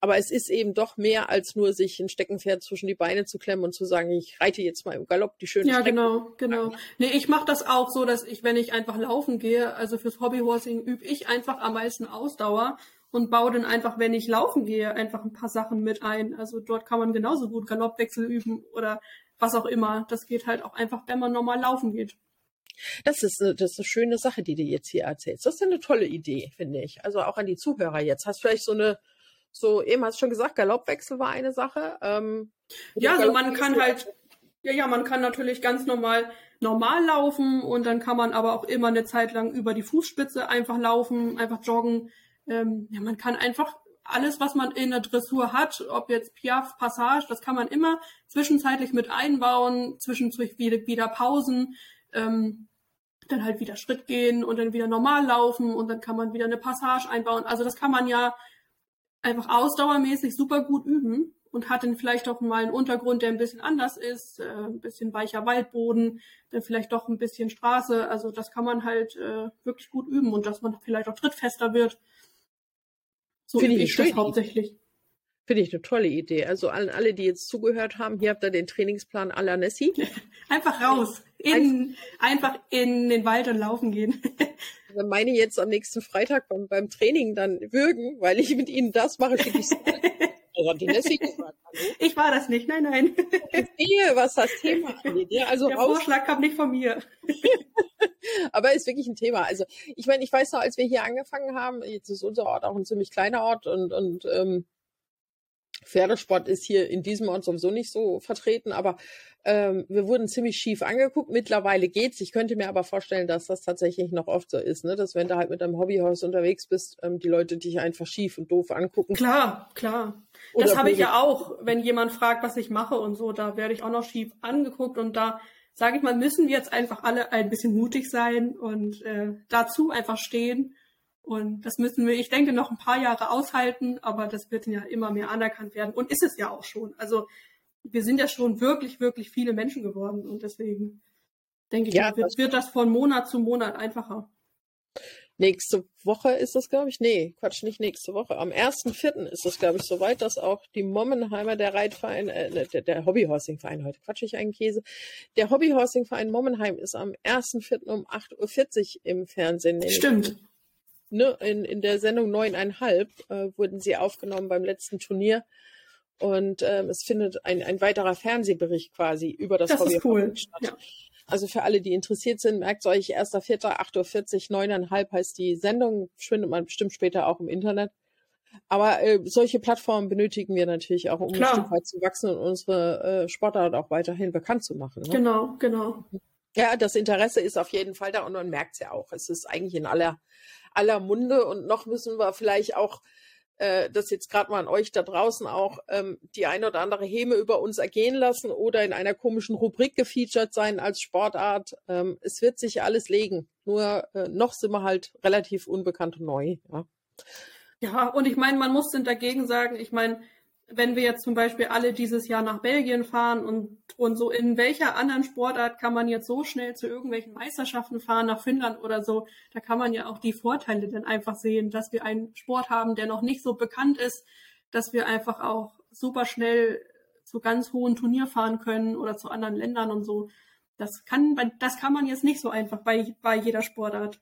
Aber es ist eben doch mehr als nur sich ein Steckenpferd zwischen die Beine zu klemmen und zu sagen, ich reite jetzt mal im Galopp die schönen Ja, Strecken. genau, genau. Nee, ich mache das auch so, dass ich, wenn ich einfach laufen gehe, also fürs Hobbyhorsing übe ich einfach am meisten Ausdauer und baue dann einfach, wenn ich laufen gehe, einfach ein paar Sachen mit ein. Also dort kann man genauso gut Galoppwechsel üben oder was auch immer. Das geht halt auch einfach, wenn man normal laufen geht. Das ist, eine, das ist eine schöne Sache, die du jetzt hier erzählst. Das ist eine tolle Idee, finde ich. Also auch an die Zuhörer jetzt. Hast vielleicht so eine so, eben hast du schon gesagt, Galoppwechsel war eine Sache. Ähm, ja, also man kann halt, ja, ja, man kann natürlich ganz normal normal laufen und dann kann man aber auch immer eine Zeit lang über die Fußspitze einfach laufen, einfach joggen. Ähm, ja, man kann einfach alles, was man in der Dressur hat, ob jetzt Piaf, Passage, das kann man immer zwischenzeitlich mit einbauen, zwischendurch wieder, wieder Pausen, ähm, dann halt wieder Schritt gehen und dann wieder normal laufen und dann kann man wieder eine Passage einbauen. Also das kann man ja einfach ausdauermäßig super gut üben und hat dann vielleicht auch mal einen Untergrund, der ein bisschen anders ist, äh, ein bisschen weicher Waldboden, dann vielleicht doch ein bisschen Straße. Also das kann man halt äh, wirklich gut üben und dass man vielleicht auch trittfester wird. So Finde ich das hauptsächlich. Finde ich eine tolle Idee. Also an alle, die jetzt zugehört haben, hier habt ihr den Trainingsplan à la Nessie. Einfach raus. In, einfach in den Wald und laufen gehen. Also meine jetzt am nächsten Freitag beim, beim Training dann würgen, weil ich mit ihnen das mache, schicke ich also. Ich war das nicht, nein, nein. Ich sehe, was das Thema angeht. Ja, also Der raus. Vorschlag kam nicht von mir. Aber ist wirklich ein Thema. Also ich meine, ich weiß noch, als wir hier angefangen haben, jetzt ist unser Ort auch ein ziemlich kleiner Ort und, und ähm, Pferdesport ist hier in diesem Ort sowieso nicht so vertreten, aber ähm, wir wurden ziemlich schief angeguckt. Mittlerweile geht's. Ich könnte mir aber vorstellen, dass das tatsächlich noch oft so ist, ne? dass wenn du halt mit einem Hobbyhaus unterwegs bist, ähm, die Leute dich einfach schief und doof angucken. Klar, klar. Oder das habe ich ja auch, wenn jemand fragt, was ich mache und so, da werde ich auch noch schief angeguckt und da sage ich mal, müssen wir jetzt einfach alle ein bisschen mutig sein und äh, dazu einfach stehen und das müssen wir, ich denke, noch ein paar Jahre aushalten, aber das wird ja immer mehr anerkannt werden und ist es ja auch schon. Also wir sind ja schon wirklich, wirklich viele Menschen geworden und deswegen denke ich, ja, wird, wird das von Monat zu Monat einfacher. Nächste Woche ist das, glaube ich. Nee, Quatsch, nicht nächste Woche. Am 1.4. ist das, glaube ich, soweit, dass auch die Mommenheimer, der Reitverein, äh, ne, der, der Hobbyhorsing-Verein, heute quatsch ich einen Käse. Der Hobbyhorsing-Verein Mommenheim ist am 1.4. um 8.40 Uhr im Fernsehen. Stimmt ne, in, in der Sendung neuneinhalb äh, wurden sie aufgenommen beim letzten Turnier. Und ähm, es findet ein, ein weiterer Fernsehbericht quasi über das, das Hobby cool. statt. Ja. Also für alle, die interessiert sind, merkt euch, 1.4., 8.40 Uhr, 9.30 heißt die Sendung, findet man bestimmt später auch im Internet. Aber äh, solche Plattformen benötigen wir natürlich auch, um Klar. ein Stück weit zu wachsen und unsere äh, Sportart auch weiterhin bekannt zu machen. Ne? Genau, genau. Ja, das Interesse ist auf jeden Fall da und man merkt es ja auch. Es ist eigentlich in aller aller Munde und noch müssen wir vielleicht auch äh, das jetzt gerade mal an euch da draußen auch ähm, die eine oder andere Häme über uns ergehen lassen oder in einer komischen Rubrik gefeatured sein als Sportart. Ähm, es wird sich alles legen. Nur äh, noch sind wir halt relativ unbekannt und neu. Ja, ja und ich meine, man muss denn dagegen sagen, ich meine, wenn wir jetzt zum Beispiel alle dieses Jahr nach Belgien fahren und, und so, in welcher anderen Sportart kann man jetzt so schnell zu irgendwelchen Meisterschaften fahren, nach Finnland oder so, da kann man ja auch die Vorteile dann einfach sehen, dass wir einen Sport haben, der noch nicht so bekannt ist, dass wir einfach auch super schnell zu ganz hohen Turnier fahren können oder zu anderen Ländern und so. Das kann, das kann man jetzt nicht so einfach bei, bei jeder Sportart.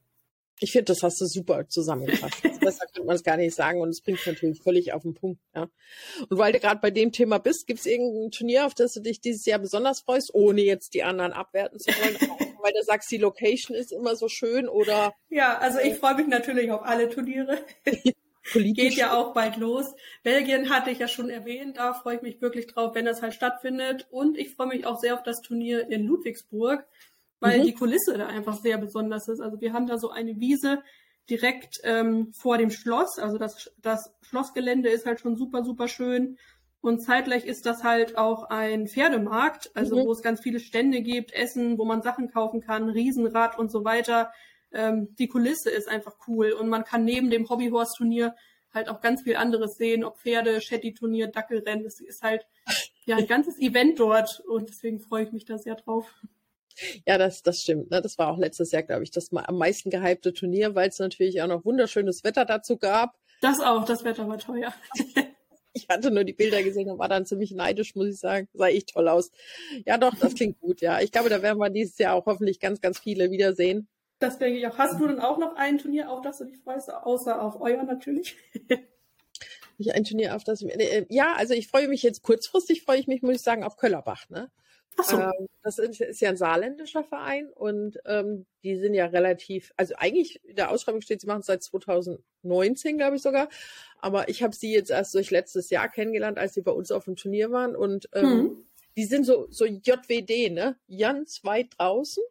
Ich finde, das hast du super zusammengefasst. Besser könnte man es gar nicht sagen und es bringt natürlich völlig auf den Punkt. Ja. Und weil du gerade bei dem Thema bist, gibt es irgendein Turnier, auf das du dich dieses Jahr besonders freust, ohne jetzt die anderen abwerten zu wollen, weil du sagst, die Location ist immer so schön oder? Ja, also ich freue mich natürlich auf alle Turniere. Geht ja auch bald los. Belgien hatte ich ja schon erwähnt, da freue ich mich wirklich drauf, wenn das halt stattfindet. Und ich freue mich auch sehr auf das Turnier in Ludwigsburg weil mhm. die Kulisse da einfach sehr besonders ist. Also wir haben da so eine Wiese direkt ähm, vor dem Schloss. Also das, das Schlossgelände ist halt schon super, super schön. Und zeitgleich ist das halt auch ein Pferdemarkt, also mhm. wo es ganz viele Stände gibt, Essen, wo man Sachen kaufen kann, Riesenrad und so weiter. Ähm, die Kulisse ist einfach cool und man kann neben dem Hobbyhorse-Turnier halt auch ganz viel anderes sehen, ob Pferde, Shetty-Turnier, Dackelrennen. Es ist halt ja ein ganzes Event dort und deswegen freue ich mich da sehr drauf. Ja, das, das stimmt. Ne? Das war auch letztes Jahr, glaube ich, das am meisten gehypte Turnier, weil es natürlich auch noch wunderschönes Wetter dazu gab. Das auch, das Wetter war teuer. ich hatte nur die Bilder gesehen und war dann ziemlich neidisch, muss ich sagen. Sah echt toll aus. Ja, doch, das klingt gut, ja. Ich glaube, da werden wir dieses Jahr auch hoffentlich ganz, ganz viele wiedersehen. Das denke ich auch. Hast du denn auch noch ein Turnier, auf das du dich freust, außer auf euer natürlich? ich ein Turnier auf das. Äh, ja, also ich freue mich jetzt kurzfristig, freue ich mich, muss ich sagen, auf Köllerbach. Ne? So. Ähm, das ist, ist, ja ein saarländischer Verein und ähm, die sind ja relativ, also eigentlich in der Ausschreibung steht, sie machen es seit 2019, glaube ich sogar. Aber ich habe sie jetzt erst durch letztes Jahr kennengelernt, als sie bei uns auf dem Turnier waren. Und ähm, hm. die sind so, so JWD, ne? Ganz weit draußen.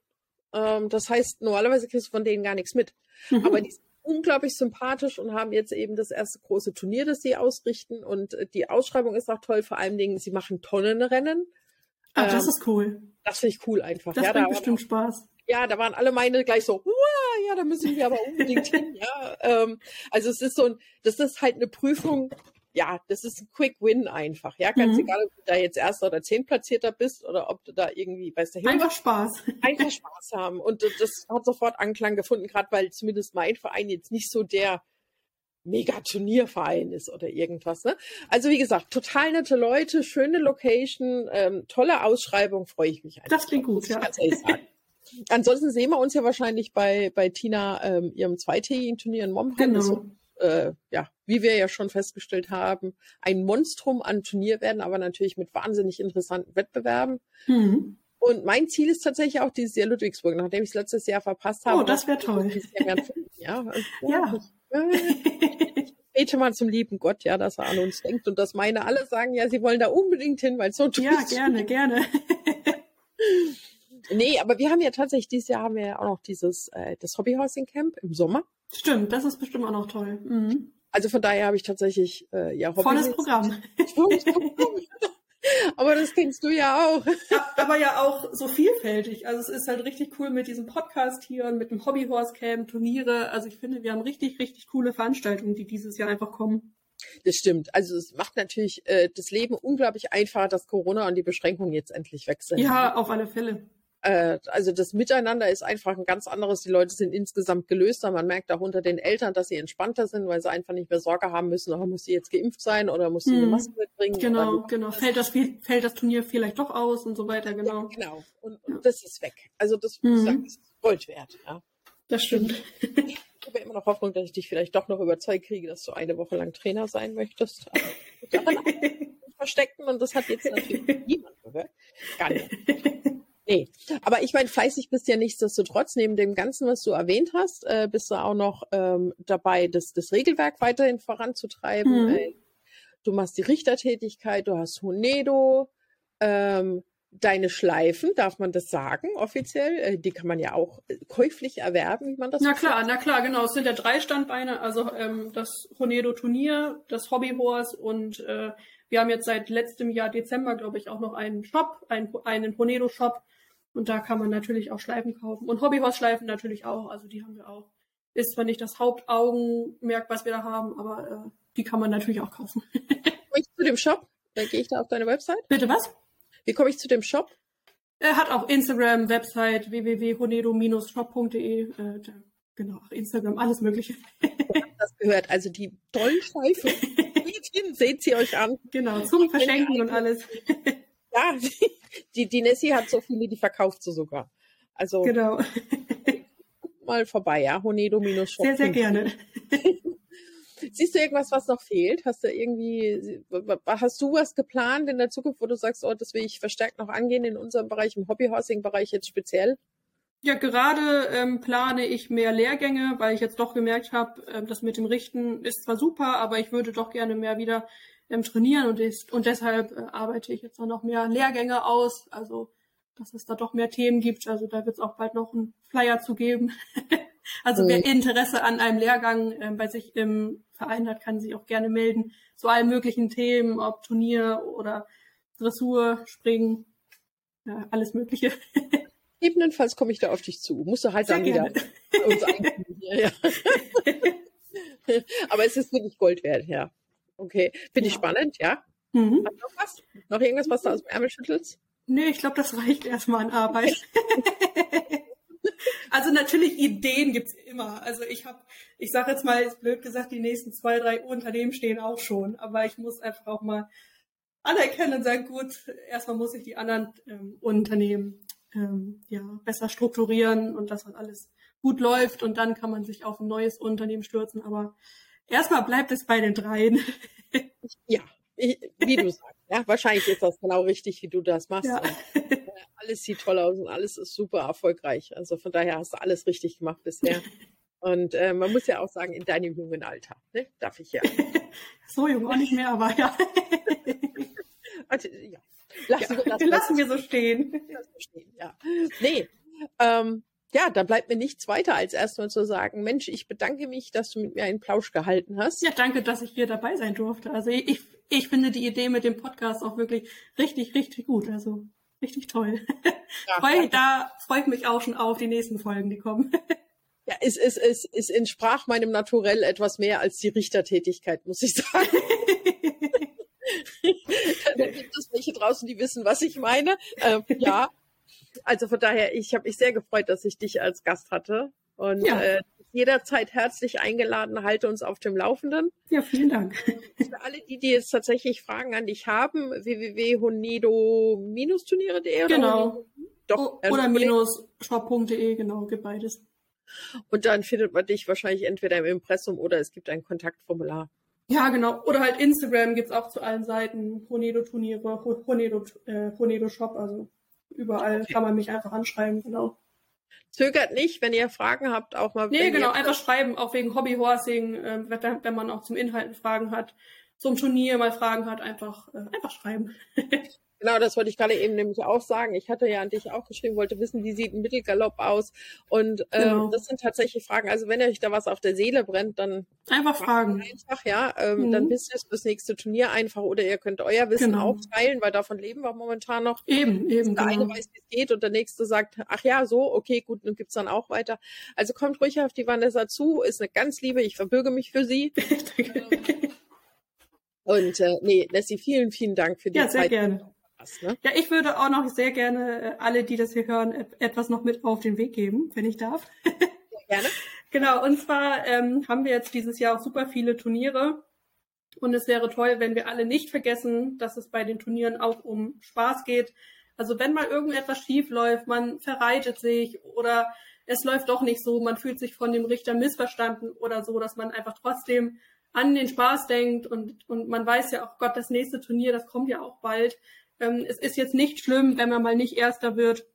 Ähm, das heißt, normalerweise kriegst du von denen gar nichts mit. Mhm. Aber die sind unglaublich sympathisch und haben jetzt eben das erste große Turnier, das sie ausrichten. Und äh, die Ausschreibung ist auch toll, vor allen Dingen, sie machen Tonnenrennen. Ah, das ähm, ist cool. Das finde ich cool einfach. Das ja, bringt da bestimmt Spaß. Ja, da waren alle meine gleich so, ja, da müssen wir aber unbedingt hin. Ja, ähm, also es ist so ein, das ist halt eine Prüfung, ja, das ist ein Quick Win einfach. Ja, ganz mhm. egal, ob du da jetzt Erster oder Zehntplatzierter bist oder ob du da irgendwie, weißt du, einfach Spaß. Einfach Spaß haben. Und das hat sofort Anklang gefunden, gerade weil zumindest mein Verein jetzt nicht so der Mega-Turnierverein ist oder irgendwas. Ne? Also wie gesagt, total nette Leute, schöne Location, ähm, tolle Ausschreibung, freue ich mich. Das klingt gut, ja. Ansonsten sehen wir uns ja wahrscheinlich bei, bei Tina ähm, ihrem zweitägigen Turnier in Momheim. Genau äh, ja, wie wir ja schon festgestellt haben, ein Monstrum an Turnier werden, aber natürlich mit wahnsinnig interessanten Wettbewerben. Mhm. Und mein Ziel ist tatsächlich auch dieses Jahr Ludwigsburg, nachdem ich es letztes Jahr verpasst habe. Oh, das wäre toll. ja, ja. ja. Ich, bete mal zum lieben Gott, ja, dass er an uns denkt und dass meine alle sagen, ja, sie wollen da unbedingt hin, weil so toll Ja, gerne, gerne. nee, aber wir haben ja tatsächlich, dieses Jahr haben wir ja auch noch dieses, äh, das Hobbyhousing Camp im Sommer. Stimmt, das ist bestimmt auch noch toll. Mhm. Also von daher habe ich tatsächlich äh, ja Hobby Volles Programm. Aber das kennst du ja auch. Aber ja auch so vielfältig. Also es ist halt richtig cool mit diesem Podcast hier und mit dem Hobbyhorse Camp, Turniere. Also ich finde, wir haben richtig, richtig coole Veranstaltungen, die dieses Jahr einfach kommen. Das stimmt. Also es macht natürlich äh, das Leben unglaublich einfacher, dass Corona und die Beschränkungen jetzt endlich weg sind. Ja, auf alle Fälle äh, also das Miteinander ist einfach ein ganz anderes. Die Leute sind insgesamt gelöster. Man merkt auch unter den Eltern, dass sie entspannter sind, weil sie einfach nicht mehr Sorge haben müssen, oh, muss sie jetzt geimpft sein oder muss sie hm. eine Maske mitbringen. Genau, genau. Fällt das, fällt das Turnier vielleicht doch aus und so weiter, genau. Ja, genau. Und, und, das ist weg. Also das, mhm. sagen, das ist Gold wert. Ja. Das stimmt. Ich habe immer noch Hoffnung, dass ich dich vielleicht doch noch überzeugt kriege, dass du eine Woche lang Trainer sein möchtest. verstecken und das hat jetzt natürlich niemand gehört. Gar nicht. Nee, aber ich meine, fleißig bist ja nichtsdestotrotz, neben dem Ganzen, was du erwähnt hast, äh, bist du auch noch ähm, dabei, das, das Regelwerk weiterhin voranzutreiben. Mhm. Äh, du machst die Richtertätigkeit, du hast Hunedo, ähm, deine Schleifen, darf man das sagen offiziell? Äh, die kann man ja auch äh, käuflich erwerben, wie man das Na klar, sagt. na klar, genau. Es sind ja drei Standbeine, also ähm, das Hunedo Turnier, das Hobbyhorse und äh, wir haben jetzt seit letztem Jahr Dezember, glaube ich, auch noch einen Shop, einen, einen Hunedo Shop, und da kann man natürlich auch Schleifen kaufen. Und Hobbyhorse-Schleifen natürlich auch. Also die haben wir auch. Ist zwar nicht das Hauptaugenmerk, was wir da haben, aber äh, die kann man natürlich auch kaufen. Komme ich zu dem Shop? Gehe ich da auf deine Website. Bitte was? Wie komme ich zu dem Shop? Er hat auch Instagram, Website www.honedo-shop.de. Äh, genau, Instagram, alles Mögliche. das gehört. Also die tollen Schleifen. Seht sie euch an. Genau, zum Verschenken und alles. Ja, die, die Nessie hat so viele, die verkauft sie sogar. Also genau. mal vorbei, ja. Honedo-Shop. Sehr, sehr gerne. Siehst du irgendwas, was noch fehlt? Hast du irgendwie, hast du was geplant in der Zukunft, wo du sagst, oh, das will ich verstärkt noch angehen in unserem Bereich, im Hobbyhousing-Bereich jetzt speziell? Ja, gerade ähm, plane ich mehr Lehrgänge, weil ich jetzt doch gemerkt habe, äh, das mit dem Richten ist zwar super, aber ich würde doch gerne mehr wieder ähm, trainieren und, ist, und deshalb äh, arbeite ich jetzt auch noch mehr Lehrgänge aus, also dass es da doch mehr Themen gibt. Also da wird es auch bald noch einen Flyer zu geben. also mhm. wer Interesse an einem Lehrgang äh, bei sich im Verein hat, kann sich auch gerne melden zu allen möglichen Themen, ob Turnier oder Dressur, Springen, ja, alles Mögliche. Ebenfalls komme ich da auf dich zu. Musst du halt Sehr dann gerne. wieder uns ja, ja. Aber es ist wirklich Gold wert, ja. Okay, finde ja. ich spannend, ja. Mhm. Hast noch was? Noch irgendwas, was du aus dem Ärmel schüttelst? Nee, ich glaube, das reicht erstmal an Arbeit. also natürlich Ideen gibt's immer. Also ich habe, ich sage jetzt mal, ist blöd gesagt, die nächsten zwei, drei Unternehmen stehen auch schon. Aber ich muss einfach auch mal anerkennen und sagen, gut, erstmal muss ich die anderen ähm, Unternehmen ähm, ja besser strukturieren und dass das alles gut läuft und dann kann man sich auf ein neues Unternehmen stürzen. Aber erstmal bleibt es bei den dreien. ja, wie du sagst. Ja, wahrscheinlich ist das genau richtig, wie du das machst. Ja. Und, äh, alles sieht toll aus und alles ist super erfolgreich. Also von daher hast du alles richtig gemacht bisher. Und äh, man muss ja auch sagen, in deinem jungen Alter, ne? darf ich ja. so jung auch nicht mehr, aber ja. also, ja. Lassen, ja, wir, lassen, lassen wir so stehen. Lassen wir stehen, ja. Nee, ähm, ja, da bleibt mir nichts weiter, als erstmal zu sagen, Mensch, ich bedanke mich, dass du mit mir einen Plausch gehalten hast. Ja, danke, dass ich hier dabei sein durfte. Also ich, ich finde die Idee mit dem Podcast auch wirklich richtig, richtig gut. Also richtig toll. Ja, Freu, da freue ich mich auch schon auf die nächsten Folgen, die kommen. Ja, es, es, es, es entsprach meinem Naturell etwas mehr als die Richtertätigkeit, muss ich sagen. Dann gibt es welche draußen, die wissen, was ich meine. Ähm, ja, also von daher, ich habe mich sehr gefreut, dass ich dich als Gast hatte. Und ja. äh, jederzeit herzlich eingeladen, halte uns auf dem Laufenden. Ja, vielen Dank. Für alle, die, die jetzt tatsächlich Fragen an dich haben, www.honedo-turniere.de Genau. Doch, o oder minus shop.de, genau, gibt beides. Und dann findet man dich wahrscheinlich entweder im Impressum oder es gibt ein Kontaktformular. Ja, genau. Oder halt Instagram gibt es auch zu allen Seiten. Honedo-Turniere, Honedo, äh, Honedo-Shop, also überall okay. kann man mich einfach anschreiben, genau. Zögert nicht, wenn ihr Fragen habt, auch mal. Nee, genau, einfach schreiben, auch wegen Hobbyhorsing, äh, wenn man auch zum Inhalten Fragen hat, zum Turnier mal Fragen hat, einfach, äh, einfach schreiben. Genau, das wollte ich gerade eben nämlich auch sagen. Ich hatte ja an dich auch geschrieben, wollte wissen, wie sieht ein Mittelgalopp aus. Und ähm, genau. das sind tatsächlich Fragen. Also wenn euch da was auf der Seele brennt, dann einfach fragen. Einfach, ja. Ähm, mhm. Dann wisst ihr es fürs nächste Turnier einfach oder ihr könnt euer Wissen genau. auch teilen, weil davon leben wir momentan noch. Eben, eben. Der genau. eine weiß, wie es geht und der nächste sagt, ach ja, so, okay, gut, dann gibt's dann auch weiter. Also kommt ruhig auf die Vanessa zu, ist eine ganz liebe, ich verbürge mich für sie. und äh, nee, Nessie, vielen, vielen Dank für die ja, Zeit. Sehr gerne hast. Ne? Ja, ich würde auch noch sehr gerne äh, alle, die das hier hören, etwas noch mit auf den Weg geben, wenn ich darf. gerne. Genau, und zwar ähm, haben wir jetzt dieses Jahr auch super viele Turniere. Und es wäre toll, wenn wir alle nicht vergessen, dass es bei den Turnieren auch um Spaß geht. Also wenn mal irgendetwas schief läuft, man verreitet sich oder es läuft doch nicht so, man fühlt sich von dem Richter missverstanden oder so, dass man einfach trotzdem an den Spaß denkt und, und man weiß ja auch, Gott, das nächste Turnier, das kommt ja auch bald. Ähm, es ist jetzt nicht schlimm, wenn man mal nicht Erster wird,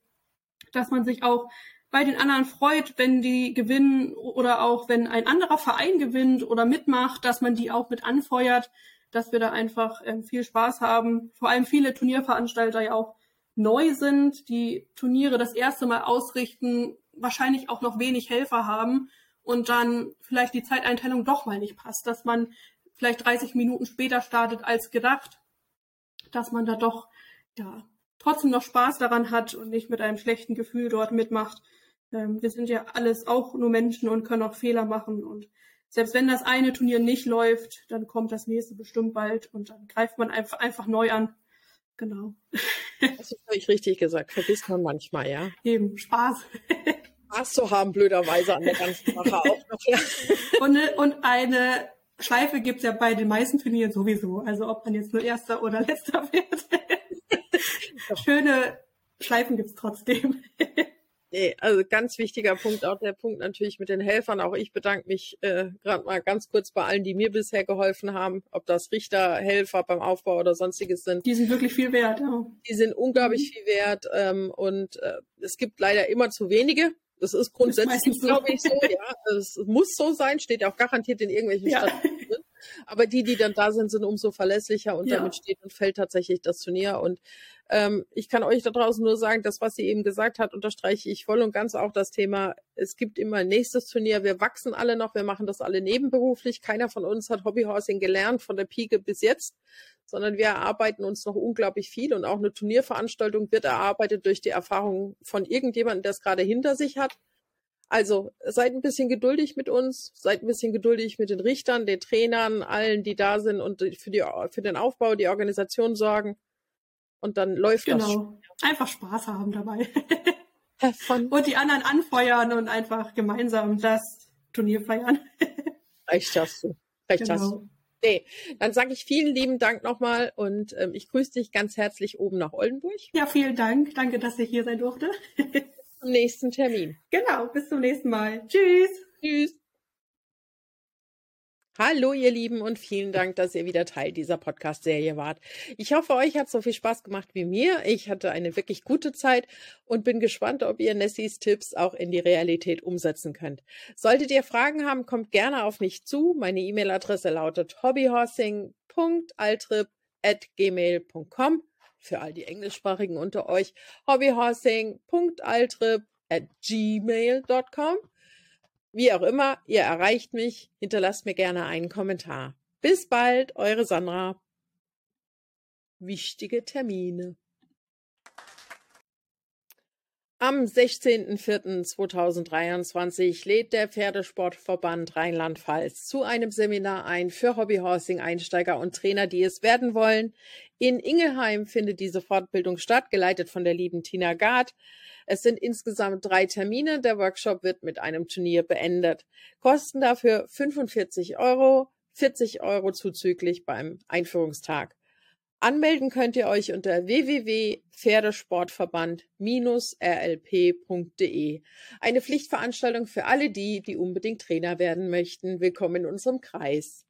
dass man sich auch bei den anderen freut, wenn die gewinnen oder auch wenn ein anderer Verein gewinnt oder mitmacht, dass man die auch mit anfeuert, dass wir da einfach ähm, viel Spaß haben. Vor allem viele Turnierveranstalter ja auch neu sind, die Turniere das erste Mal ausrichten, wahrscheinlich auch noch wenig Helfer haben und dann vielleicht die Zeiteinteilung doch mal nicht passt, dass man vielleicht 30 Minuten später startet als gedacht, dass man da doch ja, trotzdem noch Spaß daran hat und nicht mit einem schlechten Gefühl dort mitmacht. Ähm, wir sind ja alles auch nur Menschen und können auch Fehler machen. Und selbst wenn das eine Turnier nicht läuft, dann kommt das nächste bestimmt bald und dann greift man einfach, einfach neu an. Genau. Das ist völlig richtig gesagt. Vergisst man manchmal, ja. Eben, Spaß. Spaß zu haben, blöderweise an der ganzen Sache auch noch. Und, eine, und eine Schleife gibt's ja bei den meisten Turnieren sowieso. Also ob man jetzt nur Erster oder Letzter wird. Schöne Schleifen gibt's trotzdem. Nee, also ganz wichtiger Punkt, auch der Punkt natürlich mit den Helfern. Auch ich bedanke mich äh, gerade mal ganz kurz bei allen, die mir bisher geholfen haben, ob das Richter, Helfer beim Aufbau oder sonstiges sind. Die sind wirklich viel wert, ja. Die sind unglaublich mhm. viel wert ähm, und äh, es gibt leider immer zu wenige. Das ist grundsätzlich, glaube ich, so. Ja, es muss so sein, steht auch garantiert in irgendwelchen ja. Statuten. Aber die, die dann da sind, sind umso verlässlicher und ja. damit steht und fällt tatsächlich das Turnier. Und ähm, ich kann euch da draußen nur sagen, das, was sie eben gesagt hat, unterstreiche ich voll und ganz auch das Thema, es gibt immer ein nächstes Turnier, wir wachsen alle noch, wir machen das alle nebenberuflich. Keiner von uns hat Hobbyhorsing gelernt von der Pike bis jetzt, sondern wir erarbeiten uns noch unglaublich viel und auch eine Turnierveranstaltung wird erarbeitet durch die Erfahrung von irgendjemandem, der es gerade hinter sich hat. Also seid ein bisschen geduldig mit uns, seid ein bisschen geduldig mit den Richtern, den Trainern, allen, die da sind und für, die, für den Aufbau, die Organisation sorgen. Und dann läuft genau. das. Genau. Einfach Spaß haben dabei. und die anderen anfeuern und einfach gemeinsam das Turnier feiern. Recht hast du. Recht genau. hast du. Nee, dann sage ich vielen lieben Dank nochmal und ähm, ich grüße dich ganz herzlich oben nach Oldenburg. Ja, vielen Dank. Danke, dass ich hier sein durfte. zum nächsten Termin. Genau, bis zum nächsten Mal. Tschüss. Tschüss. Hallo ihr Lieben und vielen Dank, dass ihr wieder Teil dieser Podcast-Serie wart. Ich hoffe, euch hat so viel Spaß gemacht wie mir. Ich hatte eine wirklich gute Zeit und bin gespannt, ob ihr Nessies Tipps auch in die Realität umsetzen könnt. Solltet ihr Fragen haben, kommt gerne auf mich zu. Meine E-Mail-Adresse lautet hobbyhorsing.altrip.gmail.com für all die Englischsprachigen unter euch, hobbyhorsing.altrip at gmail.com. Wie auch immer, ihr erreicht mich, hinterlasst mir gerne einen Kommentar. Bis bald, eure Sandra. Wichtige Termine. Am 16.04.2023 lädt der Pferdesportverband Rheinland-Pfalz zu einem Seminar ein für Hobbyhorsing-Einsteiger und Trainer, die es werden wollen. In Ingelheim findet diese Fortbildung statt, geleitet von der lieben Tina Gard. Es sind insgesamt drei Termine. Der Workshop wird mit einem Turnier beendet. Kosten dafür 45 Euro, 40 Euro zuzüglich beim Einführungstag. Anmelden könnt ihr euch unter www.pferdesportverband-rlp.de. Eine Pflichtveranstaltung für alle die, die unbedingt Trainer werden möchten. Willkommen in unserem Kreis.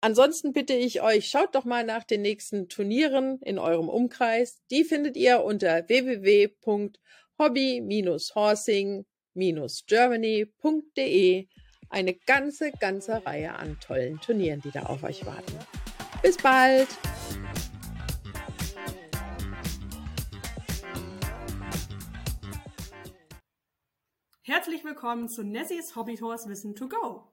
Ansonsten bitte ich euch, schaut doch mal nach den nächsten Turnieren in eurem Umkreis. Die findet ihr unter www.hobby-horsing-germany.de. Eine ganze, ganze Reihe an tollen Turnieren, die da auf euch warten. Bis bald! Herzlich willkommen zu Nessies Hobbyhorse Wissen to Go.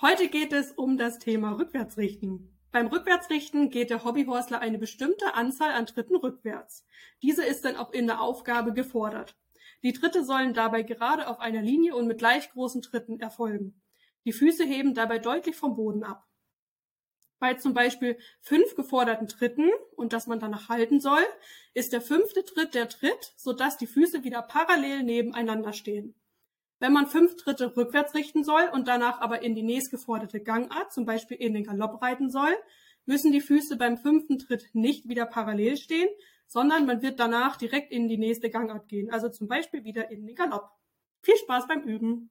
Heute geht es um das Thema Rückwärtsrichten. Beim Rückwärtsrichten geht der Hobbyhorsler eine bestimmte Anzahl an Tritten rückwärts. Diese ist dann auch in der Aufgabe gefordert. Die Tritte sollen dabei gerade auf einer Linie und mit gleich großen Tritten erfolgen. Die Füße heben dabei deutlich vom Boden ab bei zum Beispiel fünf geforderten Tritten und dass man danach halten soll, ist der fünfte Tritt der Tritt, sodass die Füße wieder parallel nebeneinander stehen. Wenn man fünf Tritte rückwärts richten soll und danach aber in die nächstgeforderte Gangart, zum Beispiel in den Galopp reiten soll, müssen die Füße beim fünften Tritt nicht wieder parallel stehen, sondern man wird danach direkt in die nächste Gangart gehen, also zum Beispiel wieder in den Galopp. Viel Spaß beim Üben!